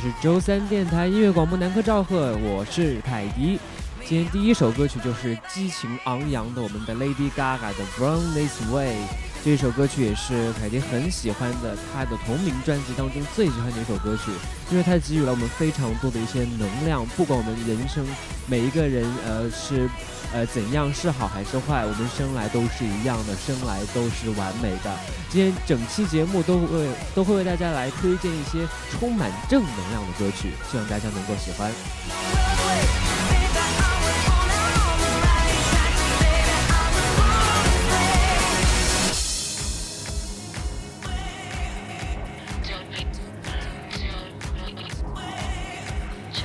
是周三电台音乐广播男科赵贺，我是凯迪。今天第一首歌曲就是激情昂扬的我们的 Lady Gaga 的《Run This Way》。这首歌曲也是凯迪很喜欢的，她的同名专辑当中最喜欢的一首歌曲，因为它给予了我们非常多的一些能量。不管我们人生每一个人呃是呃怎样是好还是坏，我们生来都是一样的，生来都是完美的。今天整期节目都会都会为大家来推荐一些充满正能量的歌曲，希望大家能够喜欢。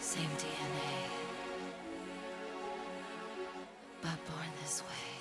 Same DNA, but born this way.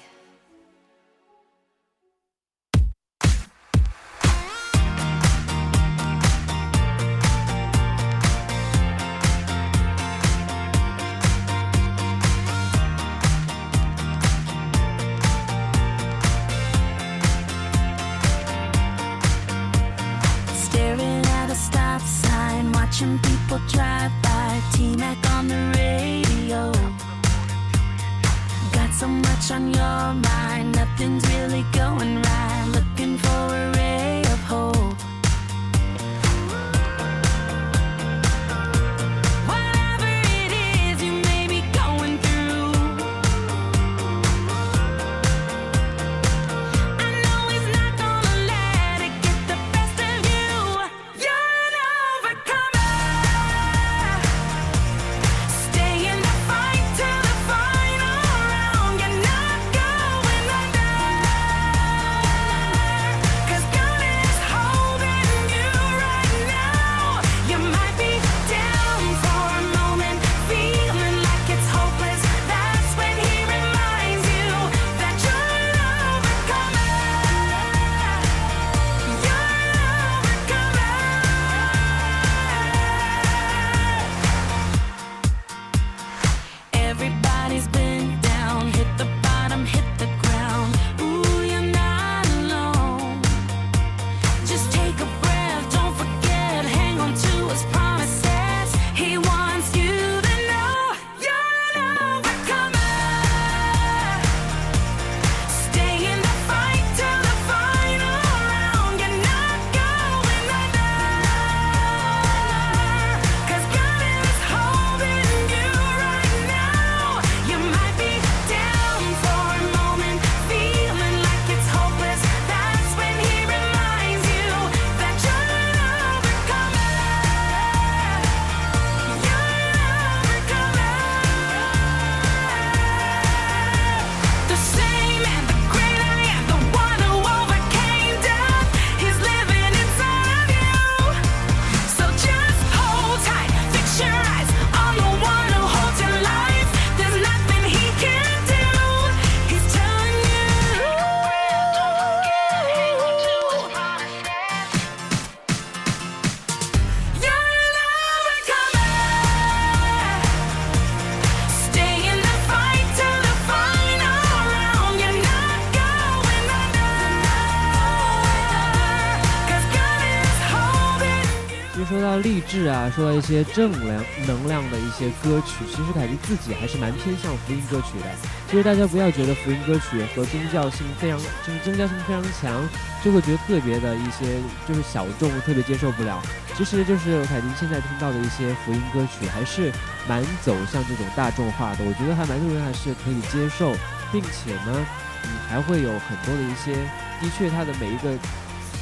励志啊，说到一些正量能量的一些歌曲，其实凯迪自己还是蛮偏向福音歌曲的。其实大家不要觉得福音歌曲和宗教性非常，就是宗教性非常强，就会觉得特别的一些就是小众，特别接受不了。其实就是凯迪现在听到的一些福音歌曲，还是蛮走向这种大众化的。我觉得还蛮多人还是可以接受，并且呢，你，还会有很多的一些，的确它的每一个。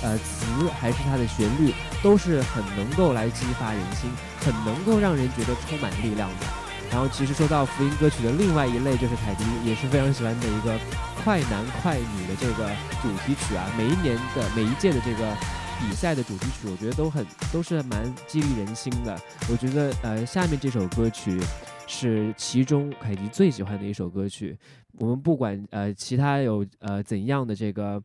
呃，词还是它的旋律，都是很能够来激发人心，很能够让人觉得充满力量的。然后，其实说到福音歌曲的另外一类，就是凯迪也是非常喜欢的一个快男快女的这个主题曲啊。每一年的每一届的这个比赛的主题曲，我觉得都很都是蛮激励人心的。我觉得呃，下面这首歌曲是其中凯迪最喜欢的一首歌曲。我们不管呃其他有呃怎样的这个。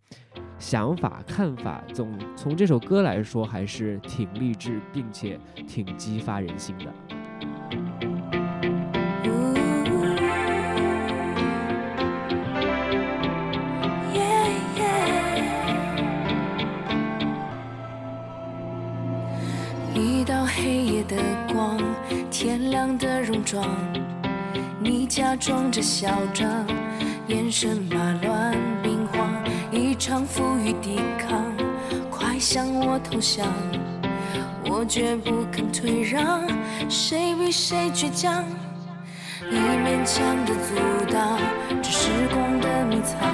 想法、看法，总从这首歌来说，还是挺励志，并且挺激发人心的。一道黑夜的光，天亮的戎装，你假装着嚣张，眼神马乱兵荒。一场负隅抵抗，快向我投降！我绝不肯退让，谁比谁倔强？你勉强的阻挡，这时光的迷藏。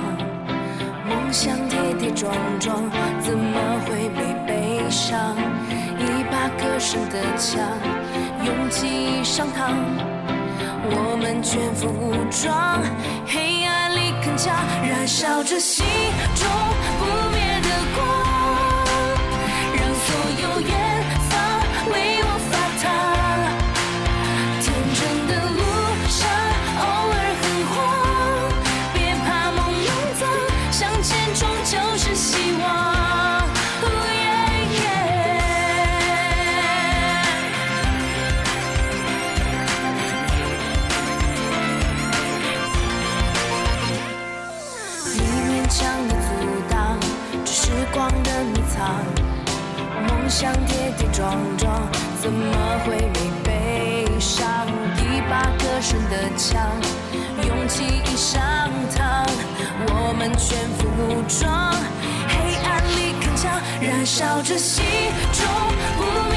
梦想跌跌撞撞，怎么会没悲伤？一把歌声的枪，勇气上膛，我们全副武装。黑暗。燃烧着心中撞撞，怎么会没悲伤？一把歌声的枪，勇气已上膛，我们全副武装，黑暗里铿锵，燃烧着心中不灭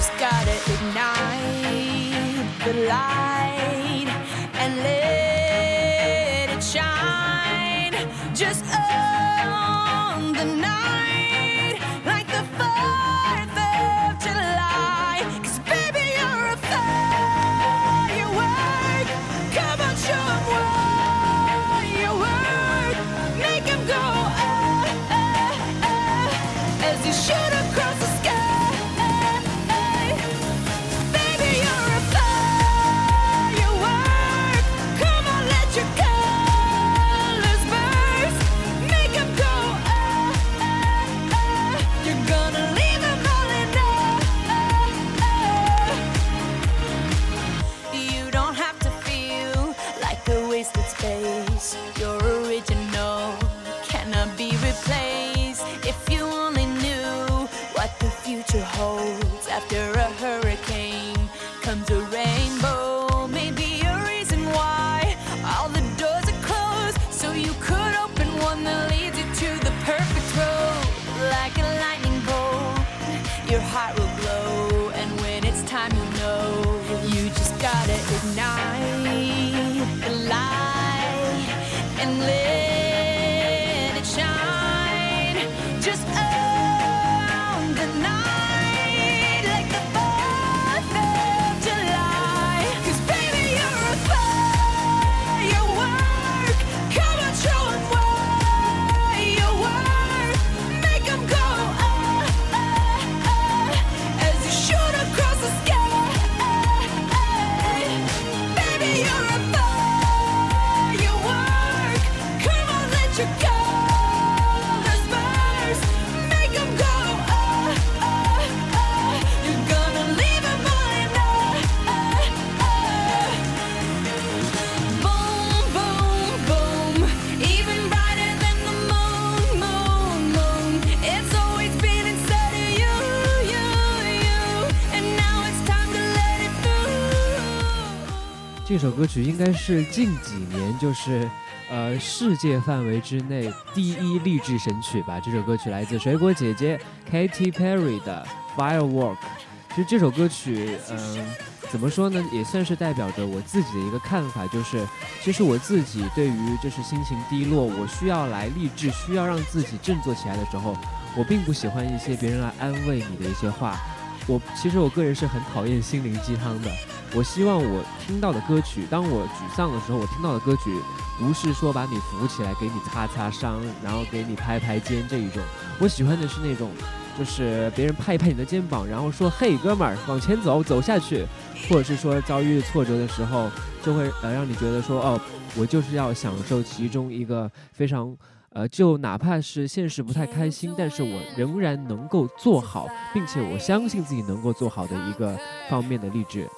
the light 这首歌曲应该是近几年就是呃世界范围之内第一励志神曲吧。这首歌曲来自水果姐姐 Katy Perry 的《Firework》。其实这首歌曲，嗯、怎么说呢，也算是代表着我自己的一个看法，就是其实我自己对于就是心情低落，我需要来励志，需要让自己振作起来的时候，我并不喜欢一些别人来安慰你的一些话。我其实我个人是很讨厌心灵鸡汤的。我希望我听到的歌曲，当我沮丧的时候，我听到的歌曲不是说把你扶起来，给你擦擦伤，然后给你拍拍肩这一种。我喜欢的是那种，就是别人拍一拍你的肩膀，然后说：“嘿，哥们儿，往前走，走下去。”或者是说遭遇挫折的时候，就会呃让你觉得说：“哦，我就是要享受其中一个非常。”呃，就哪怕是现实不太开心，但是我仍然能够做好，并且我相信自己能够做好的一个方面的励志。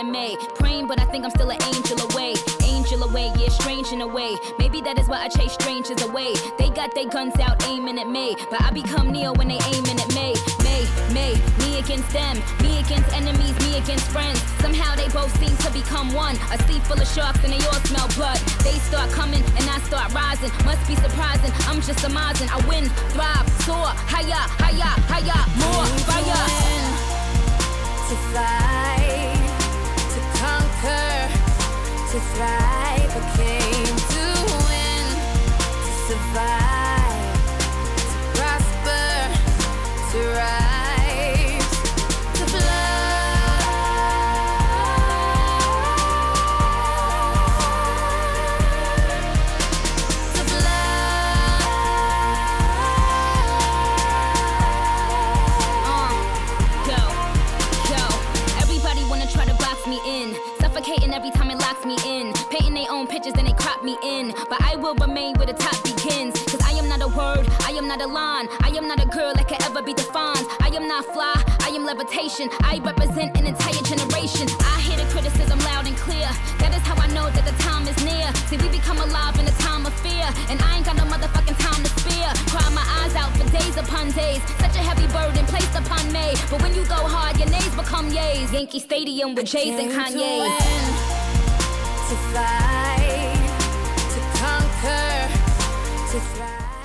Abandoning me. Praying, but I think I'm still an angel away. Angel away, yeah, strange in a way. Maybe that is why I chase strangers away. They got their guns out aiming at me, but I become Neo when they aiming at me. Me, me, me against them, me against enemies, me against friends. Somehow they both seem to become one. A sea full of sharks and they all smell blood. They start coming and I start rising. Must be surprising. I'm just amazing. I win, thrive, soar, higher, higher, higher, more fire. to fight, to thrive. I came to win, to survive, will remain where the top begins. Cause I am not a word, I am not a line, I am not a girl that can ever be defined. I am not fly, I am levitation. I represent an entire generation. I hear the criticism loud and clear. That is how I know that the time is near. See, we become alive in a time of fear. And I ain't got no motherfucking time to spare. Cry my eyes out for days upon days. Such a heavy burden placed upon me. But when you go hard, your nays become yays. Yankee Stadium with Jays and to Kanye's. win, to fight,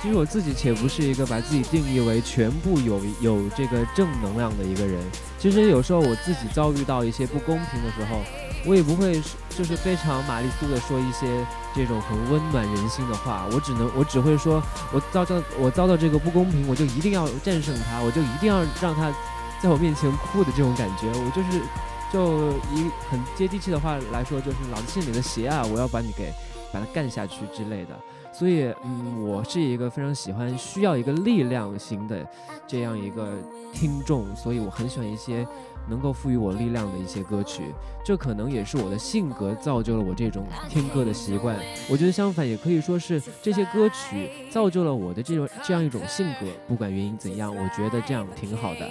其实我自己且不是一个把自己定义为全部有有这个正能量的一个人。其实有时候我自己遭遇到一些不公平的时候，我也不会就是非常玛丽苏的说一些这种很温暖人心的话。我只能我只会说，我遭到我遭到这个不公平，我就一定要战胜它，我就一定要让它在我面前哭的这种感觉。我就是就一很接地气的话来说，就是老子心里的邪啊，我要把你给把它干下去之类的。所以，嗯，我是一个非常喜欢需要一个力量型的这样一个听众，所以我很喜欢一些能够赋予我力量的一些歌曲。这可能也是我的性格造就了我这种听歌的习惯。我觉得相反，也可以说是这些歌曲造就了我的这种这样一种性格。不管原因怎样，我觉得这样挺好的。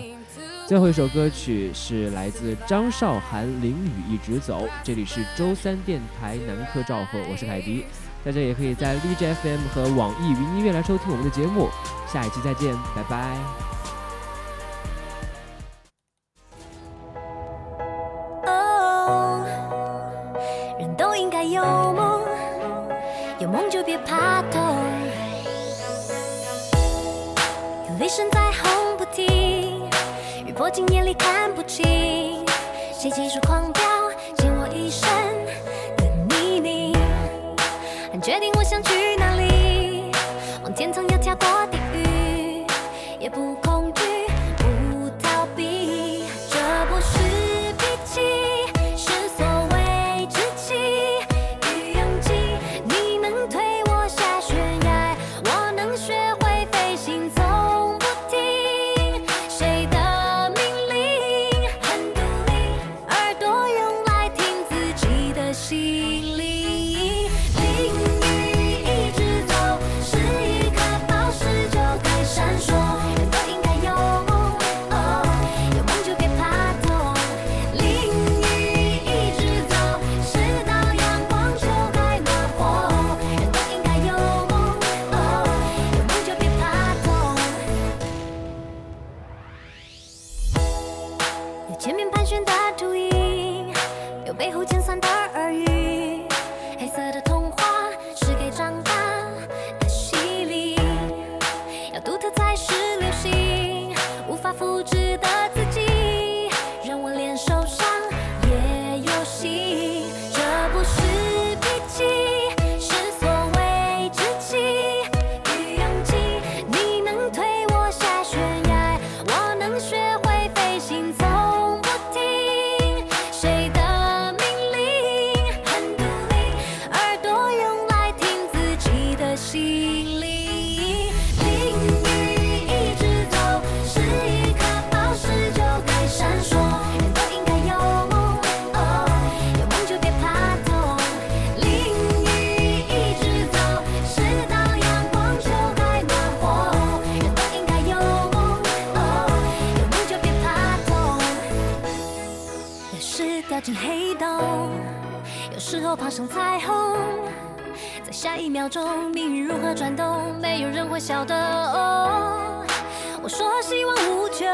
最后一首歌曲是来自张韶涵《淋雨一直走》，这里是周三电台南柯赵贺，我是凯迪。大家也可以在荔枝 FM 和网易云音乐来收听我们的节目。下一期再见，拜拜。有背后尖酸的耳语秒钟，命运如何转动，没有人会晓得。哦，我说希望无穷，